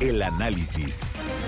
El análisis.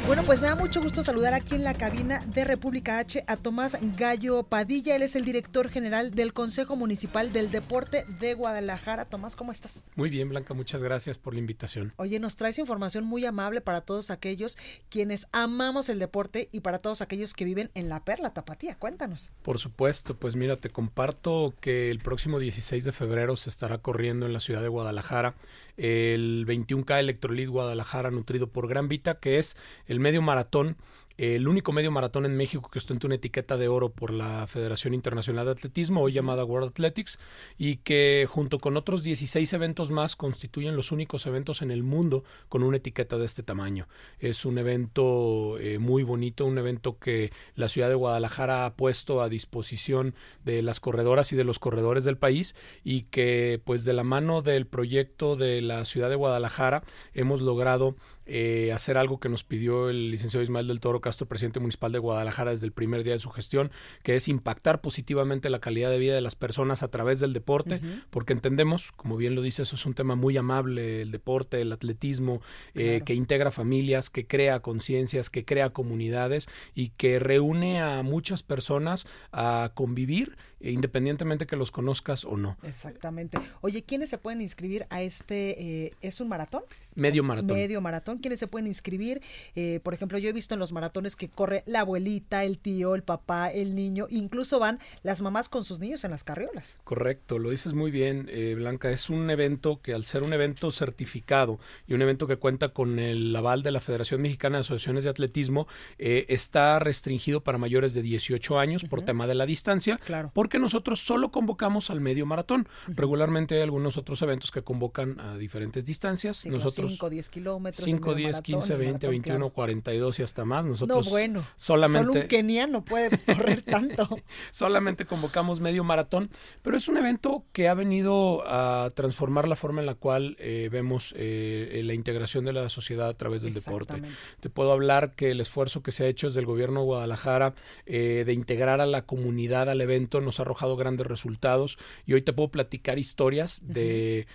Bueno, pues me da mucho gusto saludar aquí en la cabina de República H a Tomás Gallo Padilla. Él es el director general del Consejo Municipal del Deporte de Guadalajara. Tomás, ¿cómo estás? Muy bien, Blanca, muchas gracias por la invitación. Oye, nos traes información muy amable para todos aquellos quienes amamos el deporte y para todos aquellos que viven en la Perla Tapatía. Cuéntanos. Por supuesto, pues mira, te comparto que el próximo 16 de febrero se estará corriendo en la ciudad de Guadalajara el 21K Electrolit Guadalajara nutrido por Gran Vita, que es el medio maratón el único medio maratón en México que ostenta una etiqueta de oro por la Federación Internacional de Atletismo, hoy llamada World Athletics, y que junto con otros 16 eventos más constituyen los únicos eventos en el mundo con una etiqueta de este tamaño. Es un evento eh, muy bonito, un evento que la ciudad de Guadalajara ha puesto a disposición de las corredoras y de los corredores del país y que pues de la mano del proyecto de la ciudad de Guadalajara hemos logrado eh, hacer algo que nos pidió el licenciado Ismael del Toro Castro, presidente municipal de Guadalajara, desde el primer día de su gestión, que es impactar positivamente la calidad de vida de las personas a través del deporte, porque entendemos, como bien lo dice, eso es un tema muy amable, el deporte, el atletismo, eh, que integra familias, que crea conciencias, que crea comunidades y que reúne a muchas personas a convivir independientemente que los conozcas o no. Exactamente. Oye, ¿quiénes se pueden inscribir a este? Eh, ¿Es un maratón? Medio maratón. Medio maratón. ¿Quiénes se pueden inscribir? Eh, por ejemplo, yo he visto en los maratones que corre la abuelita, el tío, el papá, el niño, incluso van las mamás con sus niños en las carriolas. Correcto, lo dices muy bien, eh, Blanca. Es un evento que al ser un evento certificado y un evento que cuenta con el aval de la Federación Mexicana de Asociaciones de Atletismo, eh, está restringido para mayores de 18 años por tema de la distancia. Claro. Porque nosotros solo convocamos al medio maratón. Regularmente hay algunos otros eventos que convocan a diferentes distancias. nosotros 5, 10 kilómetros. 5, 10, 15, 20, 21, 42 y hasta más. Nosotros no, bueno. Solamente, solo un keniano puede correr tanto. solamente convocamos medio maratón, pero es un evento que ha venido a transformar la forma en la cual eh, vemos eh, la integración de la sociedad a través del deporte. Te puedo hablar que el esfuerzo que se ha hecho desde el gobierno de Guadalajara eh, de integrar a la comunidad al evento nos ha arrojado grandes resultados y hoy te puedo platicar historias de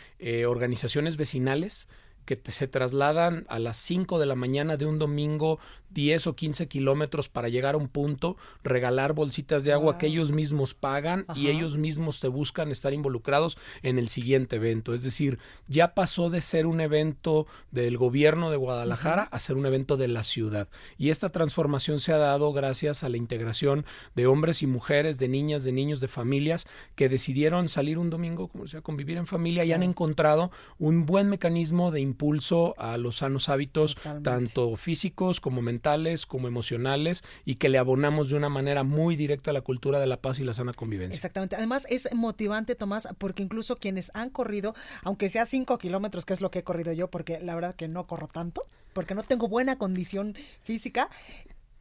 organizaciones vecinales que se trasladan a las 5 de la mañana de un domingo 10 o 15 kilómetros para llegar a un punto, regalar bolsitas de agua que ellos mismos pagan y ellos mismos te buscan estar involucrados en el siguiente evento. Es decir, ya pasó de ser un evento del gobierno de Guadalajara a ser un evento de la ciudad. Y esta transformación se ha dado gracias a la integración de hombres y mujeres, de niñas, de niños, de familias que decidieron salir un domingo, como sea, convivir en familia y han encontrado un buen mecanismo de impulso a los sanos hábitos, tanto físicos como mentales como emocionales y que le abonamos de una manera muy directa a la cultura de la paz y la sana convivencia. Exactamente. Además es motivante, Tomás, porque incluso quienes han corrido, aunque sea cinco kilómetros, que es lo que he corrido yo, porque la verdad que no corro tanto, porque no tengo buena condición física,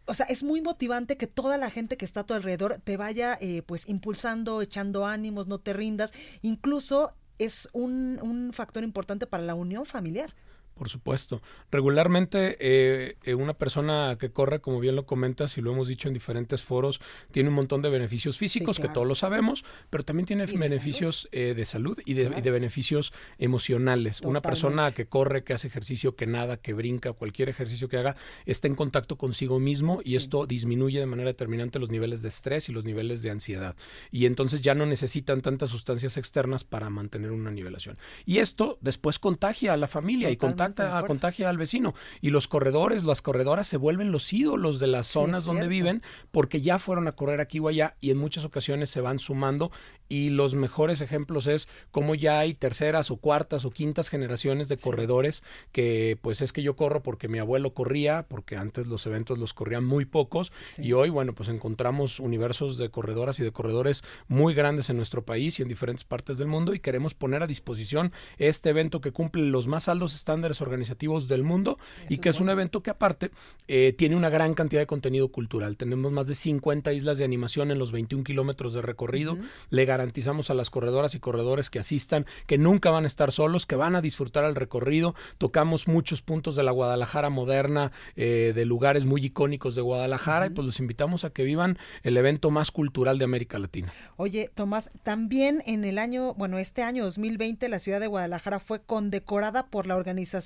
o sea, es muy motivante que toda la gente que está a tu alrededor te vaya eh, pues impulsando, echando ánimos, no te rindas. Incluso es un, un factor importante para la unión familiar. Por supuesto. Regularmente eh, eh, una persona que corre, como bien lo comentas y lo hemos dicho en diferentes foros, tiene un montón de beneficios físicos, que todos lo sabemos, pero también tiene beneficios eh, de salud y de, beneficios emocionales. Una persona que corre, que hace ejercicio, que nada, que brinca, cualquier ejercicio que haga, está en contacto consigo mismo y esto disminuye de manera determinante los niveles de estrés y los niveles de ansiedad. Y entonces ya no necesitan tantas sustancias externas para mantener una nivelación. Y esto después contagia a la familia y contagia contacta, contagia al vecino. Y los corredores, las corredoras se vuelven los ídolos de las zonas donde viven porque ya fueron a correr aquí o allá y en muchas ocasiones se van sumando. Y los mejores ejemplos es cómo ya hay terceras o cuartas o quintas generaciones de corredores que pues es que yo corro porque mi abuelo corría, porque antes los eventos los corrían muy pocos. Y hoy bueno pues encontramos universos de corredoras y de corredores muy grandes en nuestro país y en diferentes partes del mundo y queremos poner a disposición este evento que cumple los más altos estándares organizativos del mundo y que es, un evento que aparte eh, tiene una gran cantidad de contenido cultural. Tenemos más de 50 islas de animación en los 21 kilómetros de recorrido garantizamos a las corredoras y corredores que asistan que nunca van a estar solos, que van a disfrutar el recorrido. Tocamos muchos puntos de la Guadalajara moderna, eh, de lugares muy icónicos de Guadalajara, y pues los invitamos a que vivan el evento más cultural de América Latina. Oye, Tomás, también en el año, bueno, este año 2020, la ciudad de Guadalajara fue condecorada por la organización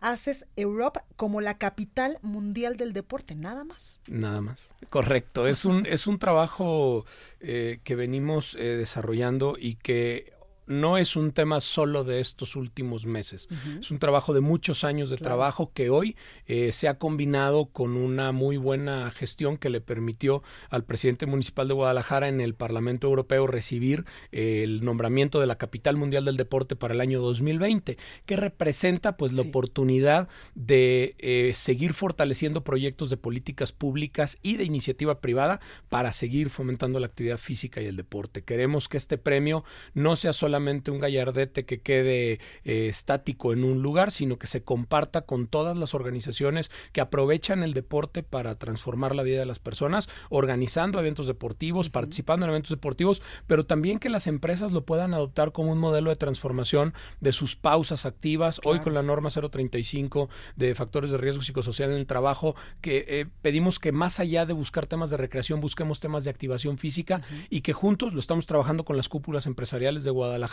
ACES Europe como la capital mundial del deporte, nada más. Nada más. Correcto. Es un, es un trabajo eh, que venimos eh, desarrollando y que no es un tema solo de estos últimos meses. Es un trabajo de muchos años de trabajo que hoy eh, se ha combinado con una muy buena gestión que le permitió al presidente municipal de Guadalajara en el Parlamento Europeo recibir eh, el nombramiento de la capital mundial del deporte para el año 2020, que representa pues la oportunidad de eh, seguir fortaleciendo proyectos de políticas públicas y de iniciativa privada para seguir fomentando la actividad física y el deporte. Queremos que este premio no sea solamente un gallardete que quede eh, estático en un lugar, sino que se comparta con todas las organizaciones que aprovechan el deporte para transformar la vida de las personas, organizando eventos deportivos, participando en eventos deportivos, pero también que las empresas lo puedan adoptar como un modelo de transformación de sus pausas activas. Hoy con la norma 035 de factores de riesgo psicosocial en el trabajo, que eh, pedimos que más allá de buscar temas de recreación, busquemos temas de activación física y que juntos lo estamos trabajando con las cúpulas empresariales de Guadalajara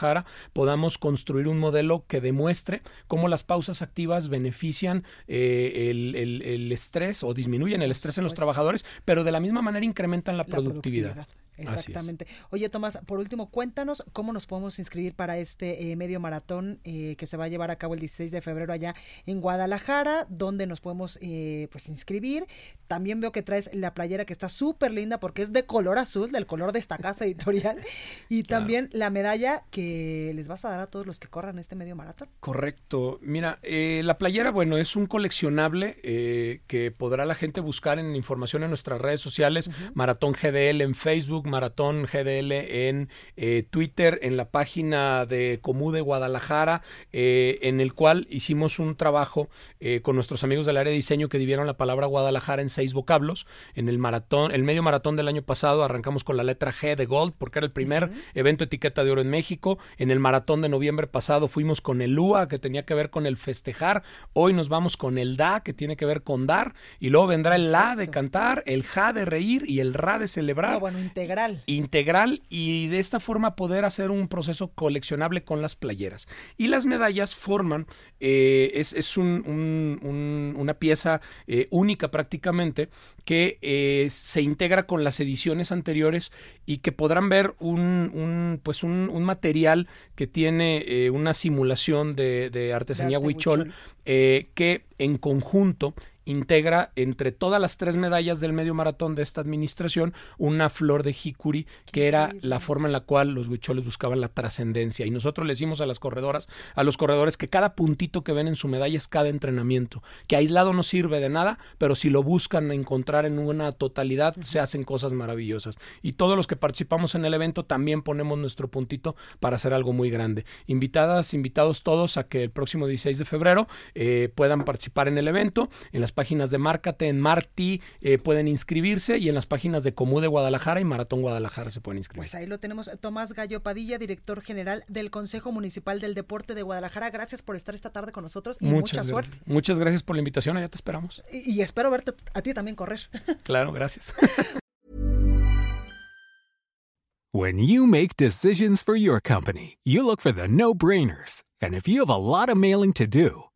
podamos construir un modelo que demuestre cómo las pausas activas benefician eh, el, estrés o disminuyen el estrés en los trabajadores, pero de la misma manera incrementan la, productividad. Exactamente. Oye, Tomás, por último, cuéntanos cómo nos podemos inscribir para este eh, medio maratón eh, que se va a llevar a cabo el 16 de febrero allá en Guadalajara, donde nos podemos eh, pues inscribir. También veo que traes la playera que está súper linda porque es de color azul, del color de esta casa editorial, y también la medalla que les vas a dar a todos los que corran este medio maratón. Correcto. Mira, la playera, bueno, es un coleccionable que podrá la gente buscar en información en nuestras redes sociales, Maratón GDL en Facebook Maratón GDL en eh, Twitter, en la página de Comú de Guadalajara, eh, en el cual hicimos un trabajo eh, con nuestros amigos del área de diseño que dividieron la palabra Guadalajara en seis vocablos. En el maratón, el medio maratón del año pasado arrancamos con la letra G de Gold, porque era el primer evento etiqueta de oro en México. En el maratón de noviembre pasado fuimos con el UA, que tenía que ver con el festejar. Hoy nos vamos con el DA, que tiene que ver con dar. Y luego vendrá el LA de cantar, el JA de reír y el RA de celebrar. bueno, integral. Integral y de esta forma poder hacer un proceso coleccionable con las playeras. Y las medallas forman, eh, es, una pieza eh, única prácticamente que eh, se integra con las ediciones anteriores y que podrán ver un, pues un, material que tiene una simulación de, artesanía huichol, que en conjunto integra entre todas las tres medallas del medio maratón de esta administración una flor de jicuri, que era la forma en la cual los huicholes buscaban la trascendencia. Y nosotros le decimos a las corredoras, a los corredores, que cada puntito que ven en su medalla es cada entrenamiento, que aislado no sirve de nada, pero si lo buscan encontrar en una totalidad, se hacen cosas maravillosas. Y todos los que participamos en el evento también ponemos nuestro puntito para hacer algo muy grande. Invitadas, invitados todos a que el próximo 16 de febrero eh, puedan participar en el evento, en las páginas de Márcate, en Marti eh, pueden inscribirse y en las páginas de Comú de Guadalajara y Maratón Guadalajara se pueden inscribir. Pues ahí lo tenemos. Tomás Gallo Padilla, director general del Consejo Municipal del Deporte de Guadalajara. Gracias por estar esta tarde con nosotros y mucha suerte. Muchas gracias por la invitación, allá te esperamos. Y, y espero verte a ti también correr. Claro, gracias. When you make decisions for your company, you look for the no-brainers. And if you have a lot of mailing to do,